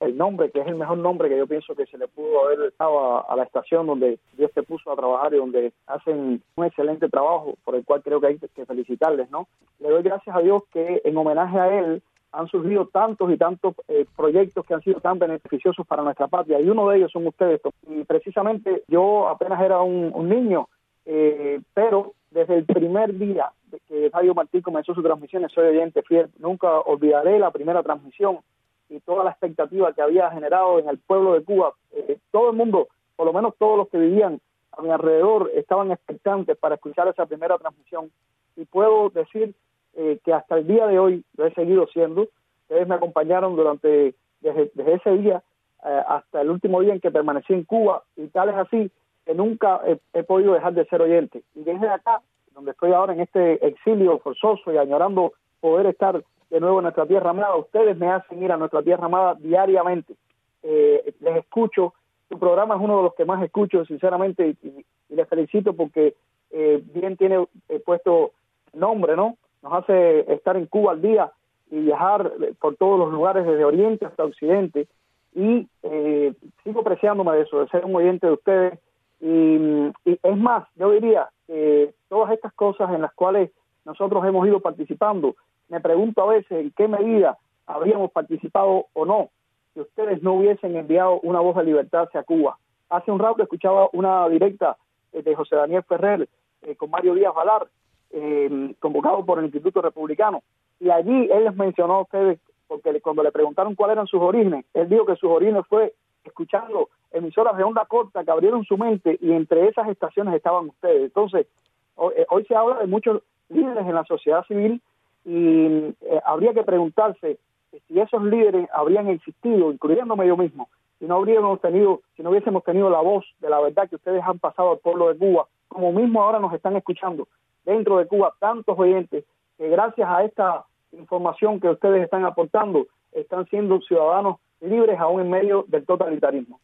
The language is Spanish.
el nombre, que es el mejor nombre que yo pienso que se le pudo haber dado a, la estación donde Dios te puso a trabajar y donde hacen un excelente trabajo, por el cual creo que hay que felicitarles, ¿no? Le doy gracias a Dios que en homenaje a él han surgido tantos y tantos eh, proyectos que han sido tan beneficiosos para nuestra patria y uno de ellos son ustedes. Y precisamente yo apenas era un, niño, eh, pero desde el primer día que Radio Martí comenzó sus transmisiones, soy oyente fiel, nunca olvidaré la primera transmisión y toda la expectativa que había generado en el pueblo de Cuba. Eh, todo el mundo, por lo menos todos los que vivían a mi alrededor, estaban expectantes para escuchar esa primera transmisión. Y puedo decir eh, que hasta el día de hoy lo he seguido siendo. Ustedes me acompañaron durante, desde, ese día eh, hasta el último día en que permanecí en Cuba y tal es así que nunca he, podido dejar de ser oyente. Y desde acá, donde estoy ahora en este exilio forzoso y añorando poder estar de nuevo nuestra tierra amada, ustedes me hacen ir a nuestra tierra amada diariamente. Eh, les escucho, su programa es uno de los que más escucho, sinceramente, y, les felicito porque bien tiene puesto nombre, ¿no? nos hace estar en Cuba al día y viajar por todos los lugares desde Oriente hasta Occidente y eh, sigo apreciándome de eso, de ser un oyente de ustedes y, es más, yo diría que todas estas cosas en las cuales nosotros hemos ido participando, me pregunto a veces en qué medida habríamos participado o no si ustedes no hubiesen enviado una voz de libertad hacia Cuba. Hace un rato escuchaba una directa eh, de José Daniel Ferrer eh, con Mario Díaz Valar eh, convocado por el Instituto Republicano. Y allí él les mencionó a ustedes, porque cuando le preguntaron cuáles eran sus orígenes, él dijo que sus orígenes fue escuchando emisoras de onda corta que abrieron su mente y entre esas estaciones estaban ustedes. Entonces, eh, hoy, se habla de muchos líderes en la sociedad civil y eh, habría que preguntarse si esos líderes habrían existido, incluyéndome yo mismo, si no habríamos tenido, si no hubiésemos tenido la voz de la verdad que ustedes han pasado al pueblo de Cuba, como mismo ahora nos están escuchando, dentro de Cuba tantos oyentes que gracias a esta información que ustedes están aportando están siendo ciudadanos libres aún en medio del totalitarismo.